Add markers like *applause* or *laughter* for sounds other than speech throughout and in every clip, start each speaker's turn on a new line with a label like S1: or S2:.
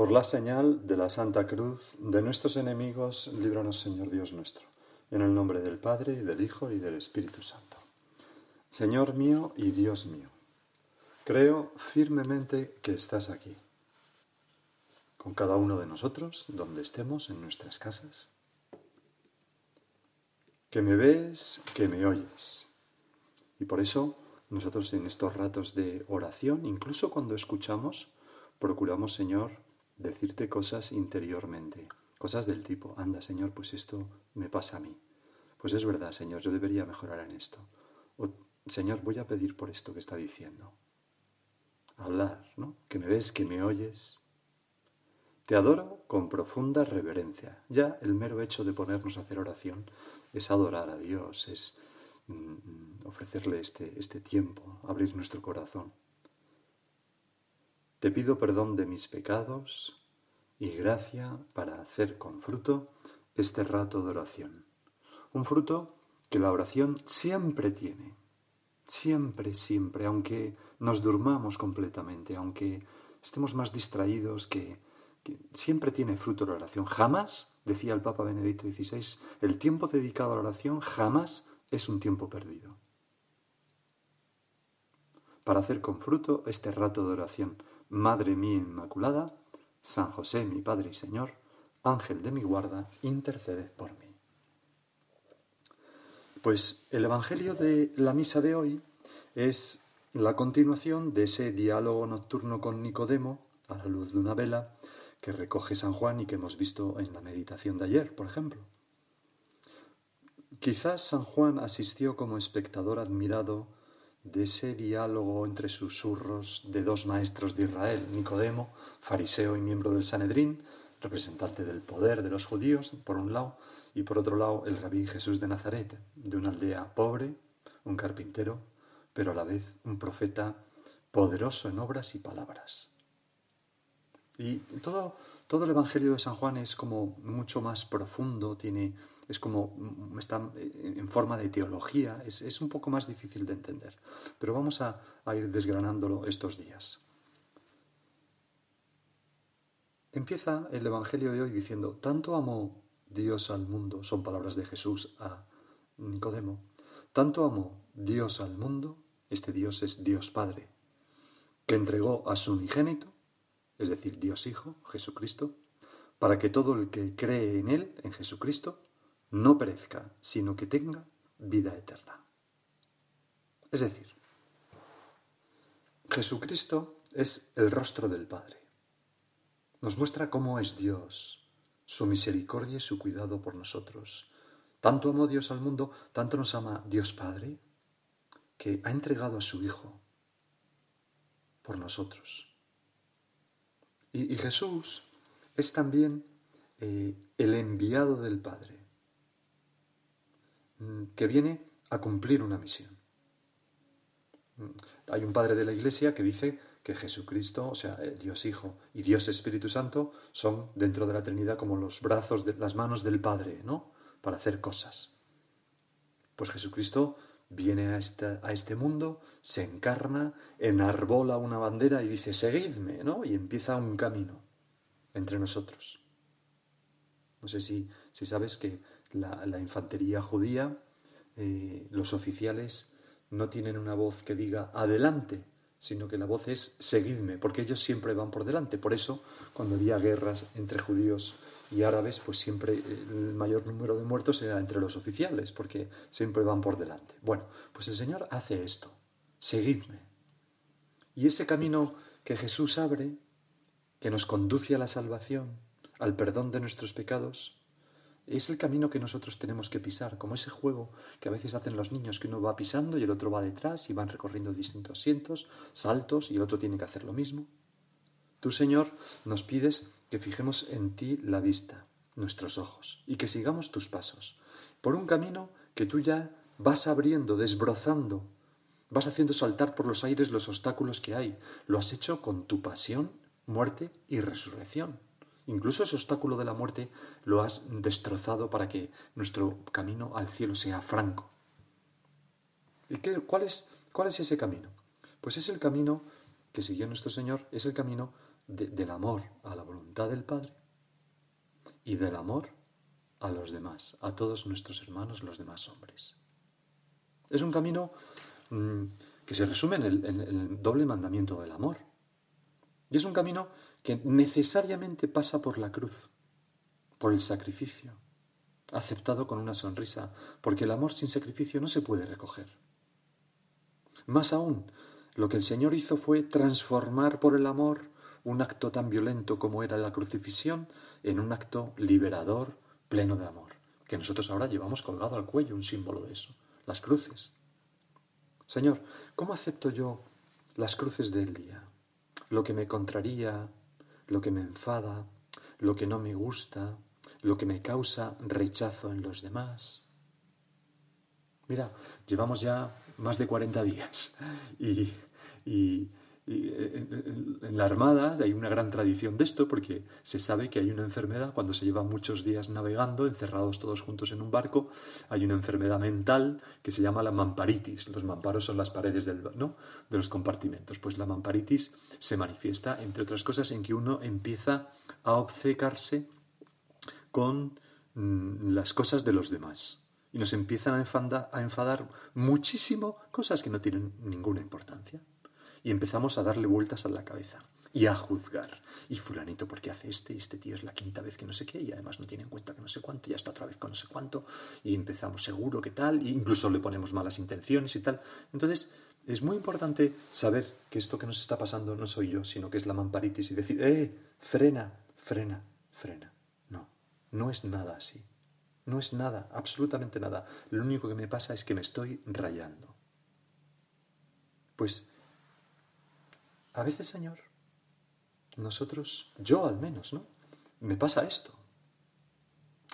S1: Por la señal de la Santa Cruz de nuestros enemigos, líbranos Señor Dios nuestro, en el nombre del Padre, y del Hijo, y del Espíritu Santo. Señor mío y Dios mío, creo firmemente que estás aquí, con cada uno de nosotros, donde estemos, en nuestras casas, que me ves, que me oyes. Y por eso nosotros en estos ratos de oración, incluso cuando escuchamos, procuramos, Señor, decirte cosas interiormente, cosas del tipo, anda Señor, pues esto me pasa a mí. Pues es verdad, Señor, yo debería mejorar en esto. O, Señor, voy a pedir por esto que está diciendo. Hablar, ¿no? Que me ves, que me oyes. Te adoro con profunda reverencia. Ya el mero hecho de ponernos a hacer oración es adorar a Dios, es mm, ofrecerle este, este tiempo, abrir nuestro corazón. Te pido perdón de mis pecados y gracia para hacer con fruto este rato de oración. Un fruto que la oración siempre tiene, siempre, siempre, aunque nos durmamos completamente, aunque estemos más distraídos, que, siempre tiene fruto la oración. Jamás, decía el Papa Benedicto XVI, el tiempo dedicado a la oración jamás es un tiempo perdido. Para hacer con fruto este rato de oración, Madre mía Inmaculada, San José, mi Padre y Señor, Ángel de mi guarda, intercede por mí. Pues el Evangelio de la misa de hoy es la continuación de ese diálogo nocturno con Nicodemo a la luz de una vela que recoge San Juan y que hemos visto en la meditación de ayer, por ejemplo. Quizás San Juan asistió como espectador admirado de ese diálogo entre susurros de dos maestros de Israel, Nicodemo, fariseo y miembro del Sanedrín, representante del poder de los judíos, por un lado, y por otro lado el rabí Jesús de Nazaret, de una aldea pobre, un carpintero, pero a la vez un profeta poderoso en obras y palabras. Y todo, todo el Evangelio de San Juan es como mucho más profundo, tiene es como, mm, está en forma de teología, es, un poco más difícil de entender. Pero vamos a, a ir desgranándolo estos días. Empieza el Evangelio de hoy diciendo, tanto amó Dios al mundo, son palabras de Jesús a Nicodemo, tanto amó Dios al mundo, este Dios es Dios Padre, que entregó a su unigénito, es decir, Dios Hijo, Jesucristo, para que todo el que cree en Él, en Jesucristo, no perezca, sino que tenga vida eterna. Es decir, Jesucristo es el rostro del Padre. Nos muestra cómo es Dios, su misericordia y su cuidado por nosotros. Tanto amó Dios al mundo, tanto nos ama Dios Padre, que ha entregado a su Hijo por nosotros. Y, Jesús es también eh, el enviado del Padre. Mm, que viene a cumplir una misión. Mm, hay un padre de la Iglesia que dice que Jesucristo, o sea, eh, Dios Hijo y Dios Espíritu Santo son dentro de la Trinidad como los brazos, de, las manos del Padre, ¿no? Para hacer cosas. Pues Jesucristo viene a este, a este mundo, se encarna, enarbola una bandera y dice, seguidme, ¿no? Y empieza un camino entre nosotros. No sé si, si sabes que la, infantería judía, eh, los oficiales no tienen una voz que diga adelante, sino que la voz es seguidme, porque ellos siempre van por delante. Por eso, cuando había guerras entre judíos y árabes, pues siempre el mayor número de muertos era entre los oficiales, porque siempre van por delante. Bueno, pues el Señor hace esto, seguidme. Y ese camino que Jesús abre, que nos conduce a la salvación, al perdón de nuestros pecados, es el camino que nosotros tenemos que pisar, como ese juego que a veces hacen los niños, que uno va pisando y el otro va detrás y van recorriendo distintos asientos, saltos y el otro tiene que hacer lo mismo. Tú, Señor, nos pides que fijemos en ti la vista, nuestros ojos, y que sigamos tus pasos, por un camino que tú ya vas abriendo, desbrozando, vas haciendo saltar por los aires los obstáculos que hay. Lo has hecho con tu pasión, muerte y resurrección. Incluso ese obstáculo de la muerte lo has destrozado para que nuestro camino al cielo sea franco. ¿Y qué, cuál, es, cuál es ese camino? Pues es el camino que siguió nuestro Señor, es el camino del amor a la voluntad del Padre y del amor a los demás, a todos nuestros hermanos, los demás hombres. Es un camino mm, que se resume en el doble mandamiento del amor. Y es un camino que necesariamente pasa por la cruz, por el sacrificio, aceptado con una sonrisa, porque el amor sin sacrificio no se puede recoger. Más aún, lo que el Señor hizo fue transformar por el amor un acto tan violento como era la crucifixión en un acto liberador, pleno de amor, que nosotros ahora llevamos colgado al cuello, un símbolo de eso, las cruces. Señor, ¿cómo acepto yo las cruces del día? Lo que me contraría, lo que me enfada, lo que no me gusta, lo que me causa rechazo en los demás. Mira, llevamos ya más de 40 días y, en, la Armada hay una gran tradición de esto porque se sabe que hay una enfermedad cuando se lleva muchos días navegando, encerrados todos juntos en un barco, hay una enfermedad mental que se llama la mamparitis. Los mamparos son las paredes de los compartimentos. Pues la mamparitis se manifiesta, entre otras cosas, en que uno empieza a obcecarse con mm, las cosas de los demás y nos empiezan a enfadar muchísimo cosas que no tienen ninguna importancia y empezamos a darle vueltas a la cabeza y a juzgar. Y fulanito, ¿por qué hace este? Y este tío es la quinta vez que no sé qué, y además no tiene en cuenta que no sé cuánto, ya está otra vez con no sé cuánto, y empezamos seguro que tal, e incluso le ponemos malas intenciones y tal. Entonces, es muy importante saber que esto que nos está pasando no soy yo, sino que es la mamparitis y decir, ¡eh! Frena, frena, frena. No, no es nada así. No es nada, absolutamente nada. Lo único que me pasa es que me estoy rayando. Pues a veces, Señor, nosotros, yo al menos, ¿no? Me pasa esto.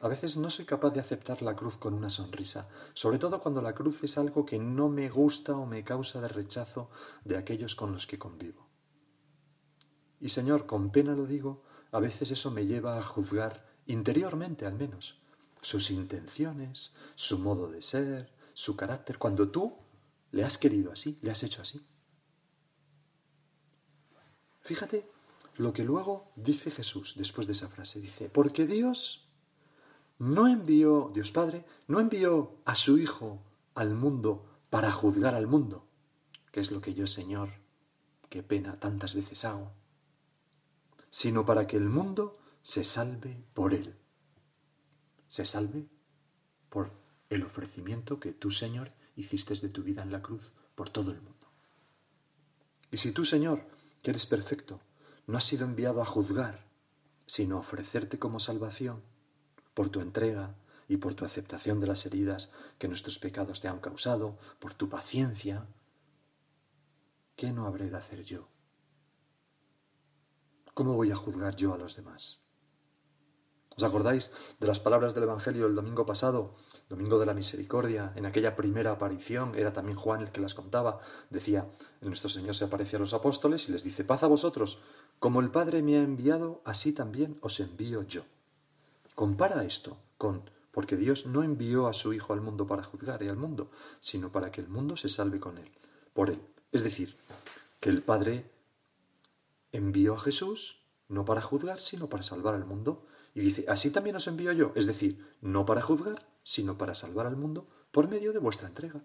S1: A veces no soy capaz de aceptar la cruz con una sonrisa, sobre todo cuando la cruz es algo que no me gusta o me causa de rechazo de aquellos con los que convivo. Y Señor, con pena lo digo, a veces eso me lleva a juzgar, interiormente al menos, sus intenciones, su modo de ser, su carácter, cuando tú le has querido así, le has hecho así. Fíjate lo que luego dice Jesús después de esa frase. Dice, porque Dios no envió, Dios Padre, no envió a su Hijo al mundo para juzgar al mundo, que es lo que yo, Señor, qué pena tantas veces hago, sino para que el mundo se salve por Él. Se salve por el ofrecimiento que tú, Señor, hiciste de tu vida en la cruz por todo el mundo. Y si tú, Señor, que eres perfecto, no has sido enviado a juzgar, sino a ofrecerte como salvación por tu entrega y por tu aceptación de las heridas que nuestros pecados te han causado, por tu paciencia. ¿Qué no habré de hacer yo? ¿Cómo voy a juzgar yo a los demás? ¿Os acordáis de las palabras del Evangelio el domingo pasado, domingo de la misericordia? En aquella primera aparición, era también Juan el que las contaba, decía, nuestro Señor se aparece a los apóstoles y les dice, paz a vosotros, como el Padre me ha enviado, así también os envío yo. Compara esto con, porque Dios no envió a su Hijo al mundo para juzgar y al mundo, sino para que el mundo se salve con él, por él. Es decir, que el Padre envió a Jesús no para juzgar, sino para salvar al mundo, y dice, así también os envío yo, es decir, no para juzgar, sino para salvar al mundo por medio de vuestra entrega.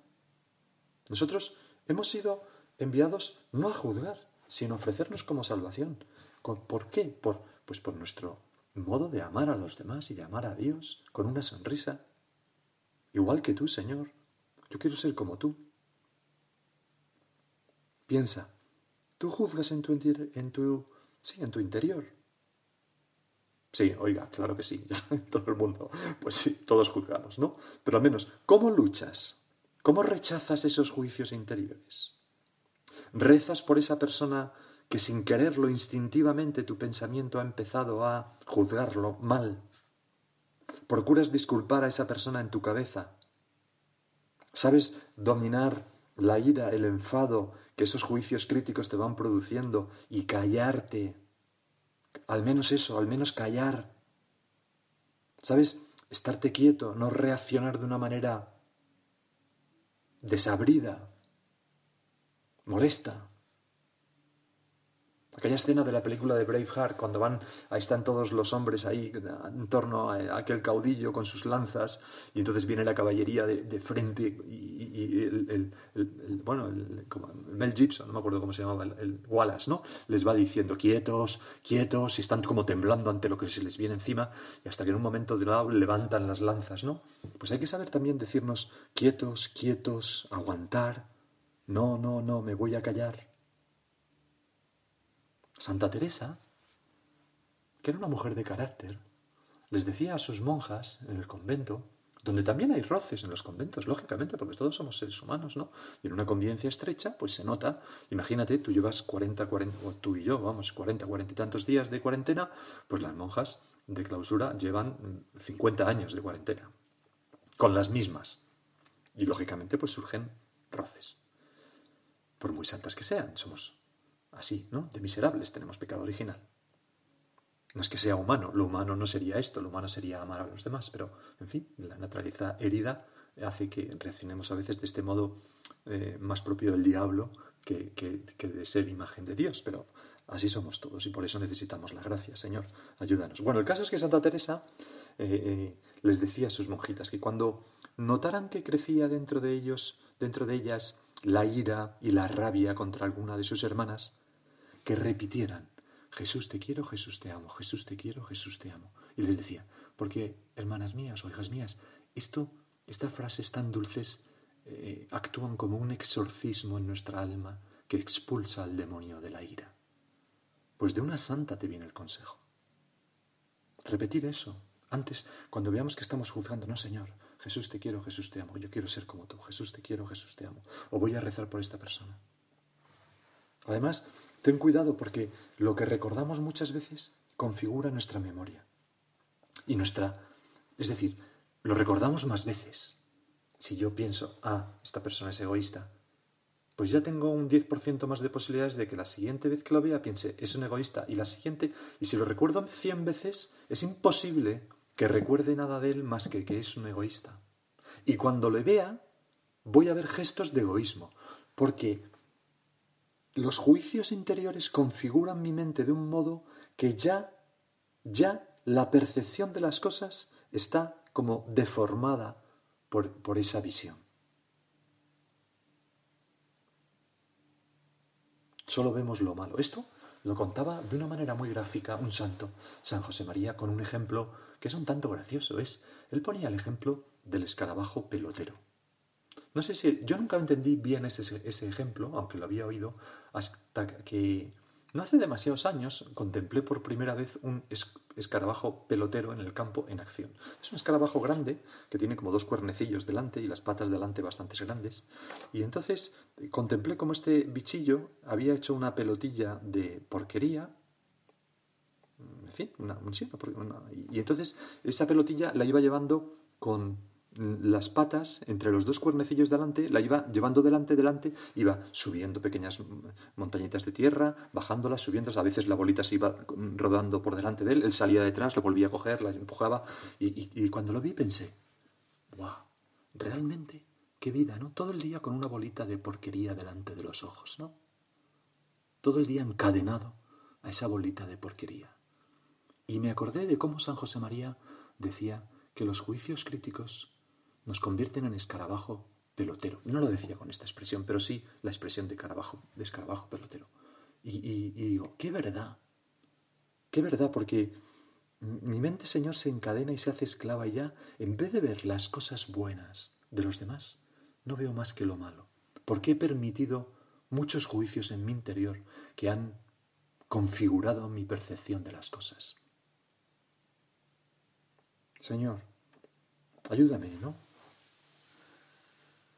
S1: Nosotros hemos sido enviados no a juzgar, sino a ofrecernos como salvación. ¿Por qué? Por, pues por nuestro modo de amar a los demás y de amar a Dios con una sonrisa. Igual que tú, Señor. Yo quiero ser como tú. Piensa, tú juzgas en tu, en tu, sí, en tu interior. Sí, oiga, claro que sí, *laughs* todo el mundo, pues sí, todos juzgamos, ¿no? Pero al menos, ¿cómo luchas? ¿Cómo rechazas esos juicios interiores? ¿Rezas por esa persona que sin quererlo instintivamente tu pensamiento ha empezado a juzgarlo mal. Procuras disculpar a esa persona en tu cabeza. Sabes dominar la ira, el enfado que esos juicios críticos te van produciendo y callarte. Al menos eso, al menos callar. ¿Sabes? Estarte quieto, no reaccionar de una manera desabrida, molesta. Aquella escena de la película de Braveheart, cuando van, ahí están todos los hombres ahí en torno a aquel caudillo con sus lanzas, y entonces viene la caballería de, frente y, el, bueno, el, Mel Gibson, no me acuerdo cómo se llamaba, el, Wallace, ¿no? Les va diciendo quietos, quietos, y están como temblando ante lo que se les viene encima, y hasta que en un momento de lado levantan las lanzas, ¿no? Pues hay que saber también decirnos quietos, quietos, aguantar, no, no, no, me voy a callar. Santa Teresa, que era una mujer de carácter, les decía a sus monjas en el convento, donde también hay roces en los conventos, lógicamente, porque todos somos seres humanos, ¿no? Y en una convivencia estrecha, pues se nota. Imagínate, tú llevas 40, 40, o tú y yo, vamos, 40, 40 y tantos días de cuarentena, pues las monjas de clausura llevan 50 años de cuarentena, con las mismas. Y lógicamente, pues surgen roces. Por muy santas que sean, somos así, ¿no? De miserables tenemos pecado original. No es que sea humano, lo humano no sería esto, lo humano sería amar a los demás, pero, en fin, la naturaleza herida hace que reaccionemos a veces de este modo eh, más propio del diablo que, de ser imagen de Dios, pero así somos todos y por eso necesitamos la gracia, Señor, ayúdanos. Bueno, el caso es que Santa Teresa eh, eh, les decía a sus monjitas que cuando notaran que crecía dentro de ellos, dentro de ellas, la ira y la rabia contra alguna de sus hermanas, que repitieran, Jesús te quiero, Jesús te amo, Jesús te quiero, Jesús te amo. Y les decía, porque hermanas mías o hijas mías, esto, estas frases tan dulces eh, actúan como un exorcismo en nuestra alma que expulsa al demonio de la ira. Pues de una santa te viene el consejo. Repetir eso. Antes, cuando veamos que estamos juzgando, no, Señor, Jesús te quiero, Jesús te amo, yo quiero ser como tú, Jesús te quiero, Jesús te amo. O voy a rezar por esta persona. Además, ten cuidado porque lo que recordamos muchas veces configura nuestra memoria. Y nuestra, es decir, lo recordamos más veces. Si yo pienso, ah, esta persona es egoísta, pues ya tengo un 10% más de posibilidades de que la siguiente vez que lo vea piense, es un egoísta. Y la siguiente, y si lo recuerdo 100 veces, es imposible que recuerde nada de él más que que es un egoísta. Y cuando le vea, voy a ver gestos de egoísmo, porque los juicios interiores configuran mi mente de un modo que ya, ya la percepción de las cosas está como deformada por, por esa visión. Solo vemos lo malo. Esto lo contaba de una manera muy gráfica un santo, San José María, con un ejemplo que es un tanto gracioso. Es, él ponía el ejemplo del escarabajo pelotero. No sé si. Yo nunca entendí bien ese, ese ejemplo, aunque lo había oído, hasta que no hace demasiados años contemplé por primera vez un escarabajo pelotero en el campo en acción. Es un escarabajo grande que tiene como dos cuernecillos delante y las patas delante bastante grandes. Y entonces contemplé cómo este bichillo había hecho una pelotilla de porquería. En fin, una, y entonces esa pelotilla la iba llevando con las patas entre los dos cuernecillos delante, la iba llevando delante, delante, iba subiendo pequeñas montañitas de tierra, bajándolas, subiendo, a veces la bolita se iba rodando por delante de él, él salía detrás, lo volvía a coger, la empujaba, y, cuando lo vi pensé, wow, realmente, qué vida, ¿no? Todo el día con una bolita de porquería delante de los ojos, ¿no? Todo el día encadenado a esa bolita de porquería. Y me acordé de cómo San José María decía que los juicios críticos nos convierten en escarabajo pelotero. No lo decía con esta expresión, pero sí la expresión de, carabajo, de escarabajo pelotero. Y, digo, qué verdad, qué verdad, porque mi mente, Señor, se encadena y se hace esclava y ya, en vez de ver las cosas buenas de los demás, no veo más que lo malo, porque he permitido muchos juicios en mi interior que han configurado mi percepción de las cosas. Señor, ayúdame, ¿no?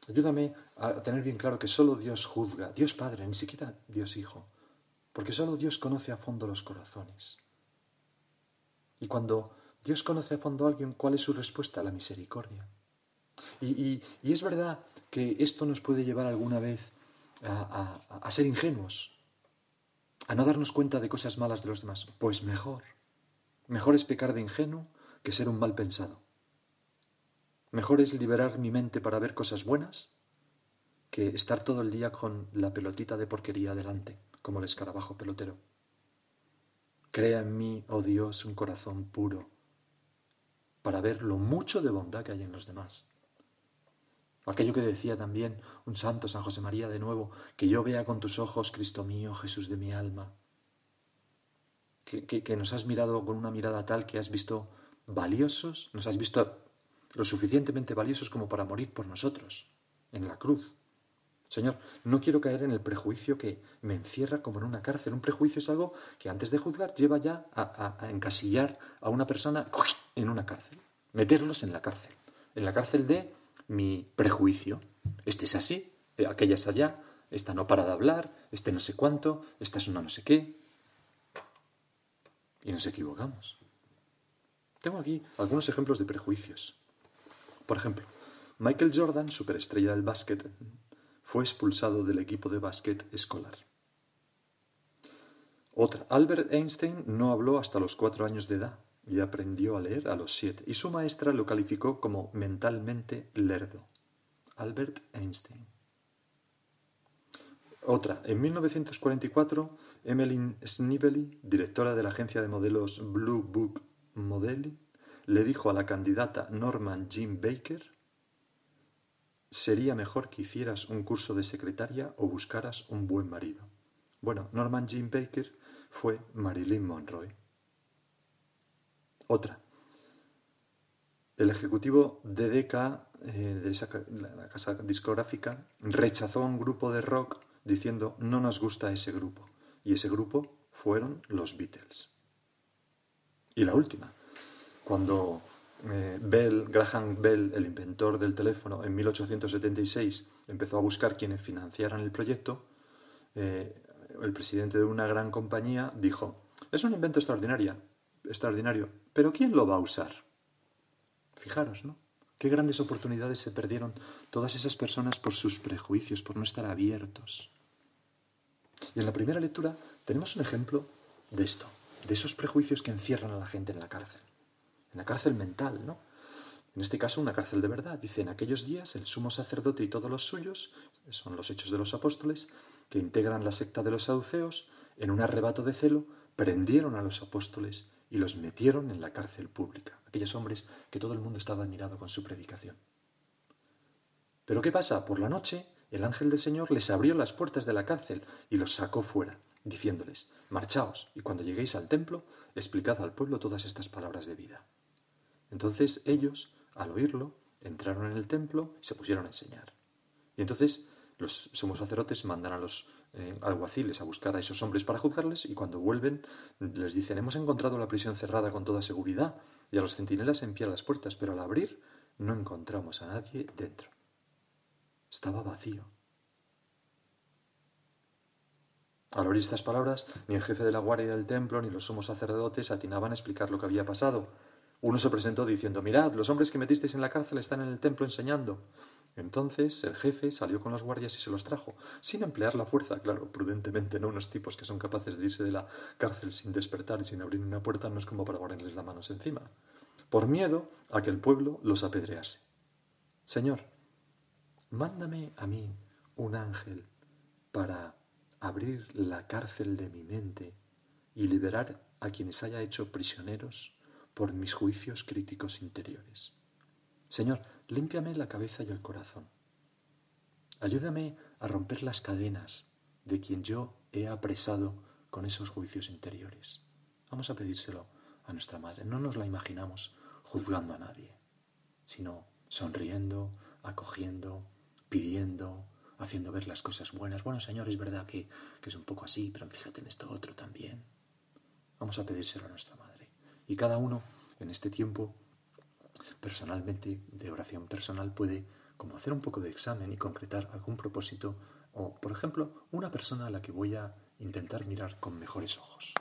S1: Ayúdame a tener bien claro que solo Dios juzga, Dios Padre, ni siquiera Dios Hijo. Porque solo Dios conoce a fondo los corazones. Y cuando Dios conoce a fondo a alguien, ¿cuál es su respuesta? La misericordia. Y, es verdad que esto nos puede llevar alguna vez a ser ingenuos, a no darnos cuenta de cosas malas de los demás. Pues mejor. Mejor es pecar de ingenuo que ser un mal pensado. Mejor es liberar mi mente para ver cosas buenas que estar todo el día con la pelotita de porquería delante, como el escarabajo pelotero. Crea en mí, oh Dios, un corazón puro, para ver lo mucho de bondad que hay en los demás. Aquello que decía también un santo, San José María, de nuevo, que yo vea con tus ojos, Cristo mío, Jesús de mi alma. Que, que, nos has mirado con una mirada tal que has visto valiosos, nos has visto lo suficientemente valiosos como para morir por nosotros, en la cruz. Señor, no quiero caer en el prejuicio que me encierra como en una cárcel. Un prejuicio es algo que antes de juzgar lleva ya a, a encasillar a una persona en una cárcel, meterlos en la cárcel, en la cárcel de mi prejuicio. Este es así, eh, aquella es allá, esta no para de hablar, este no sé cuánto, esta es una no sé qué. Y nos equivocamos. Tengo aquí algunos ejemplos de prejuicios. Por ejemplo, Michael Jordan, superestrella del básquet, fue expulsado del equipo de básquet escolar. Otra, Albert Einstein no habló hasta los cuatro años de edad y aprendió a leer a los siete, y su maestra lo calificó como mentalmente lerdo. Albert Einstein. Otra, en 1944, Emmeline Snively, directora de la agencia de modelos Blue Book Modeling, le dijo a la candidata Norman Jean Baker, sería mejor que hicieras un curso de secretaria o buscaras un buen marido. Bueno, Norman Jean Baker fue Marilyn Monroe. Otra. El ejecutivo de Decca, eh, de esa, la casa discográfica, rechazó a un grupo de rock diciendo no nos gusta ese grupo. Y ese grupo fueron los Beatles. Y la última, cuando eh, Bell, Graham Bell, el inventor del teléfono, en 1876 empezó a buscar quienes financiaran el proyecto, eh, el presidente de una gran compañía dijo, es un invento extraordinario, extraordinario, pero ¿quién lo va a usar? Fijaros, ¿no? Qué grandes oportunidades se perdieron todas esas personas por sus prejuicios, por no estar abiertos. Y en la primera lectura tenemos un ejemplo de esto, de esos prejuicios que encierran a la gente en la cárcel, en la cárcel mental, ¿no? En este caso, una cárcel de verdad. Dice, en aquellos días el sumo sacerdote y todos los suyos, son los hechos de los apóstoles, que integran la secta de los saduceos, en un arrebato de celo, prendieron a los apóstoles y los metieron en la cárcel pública, aquellos hombres que todo el mundo estaba admirado con su predicación. Pero ¿qué pasa? Por la noche el ángel del Señor les abrió las puertas de la cárcel y los sacó fuera, diciéndoles, marchaos, y cuando lleguéis al templo, explicad al pueblo todas estas palabras de vida. Entonces ellos, al oírlo, entraron en el templo y se pusieron a enseñar. Y entonces los sumos sacerdotes mandan a los eh, alguaciles a buscar a esos hombres para juzgarles y cuando vuelven les dicen hemos encontrado la prisión cerrada con toda seguridad y a los centinelas en pie a las puertas, pero al abrir no encontramos a nadie dentro. Estaba vacío. Al oír estas palabras, ni el jefe de la guardia del templo ni los sumos sacerdotes atinaban a explicar lo que había pasado. Uno se presentó diciendo Mirad, los hombres que metisteis en la cárcel están en el templo enseñando. Entonces el jefe salió con los guardias y se los trajo, sin emplear la fuerza, claro, prudentemente, no unos tipos que son capaces de irse de la cárcel sin despertar y sin abrir una puerta, no es como para ponerles las manos encima, por miedo a que el pueblo los apedrease. Señor, mándame a mí un ángel para abrir la cárcel de mi mente y liberar a quienes haya hecho prisioneros por mis juicios críticos interiores. Señor, límpiame la cabeza y el corazón. Ayúdame a romper las cadenas de quien yo he apresado con esos juicios interiores. Vamos a pedírselo a nuestra Madre. No nos la imaginamos juzgando a nadie, sino sonriendo, acogiendo, pidiendo, haciendo ver las cosas buenas. Bueno, Señor, es verdad que, que es un poco así, pero fíjate en esto otro también. Vamos a pedírselo a nuestra Madre. Y cada uno en este tiempo personalmente, de oración personal, puede como hacer un poco de examen y concretar algún propósito o, por ejemplo, una persona a la que voy a intentar mirar con mejores ojos.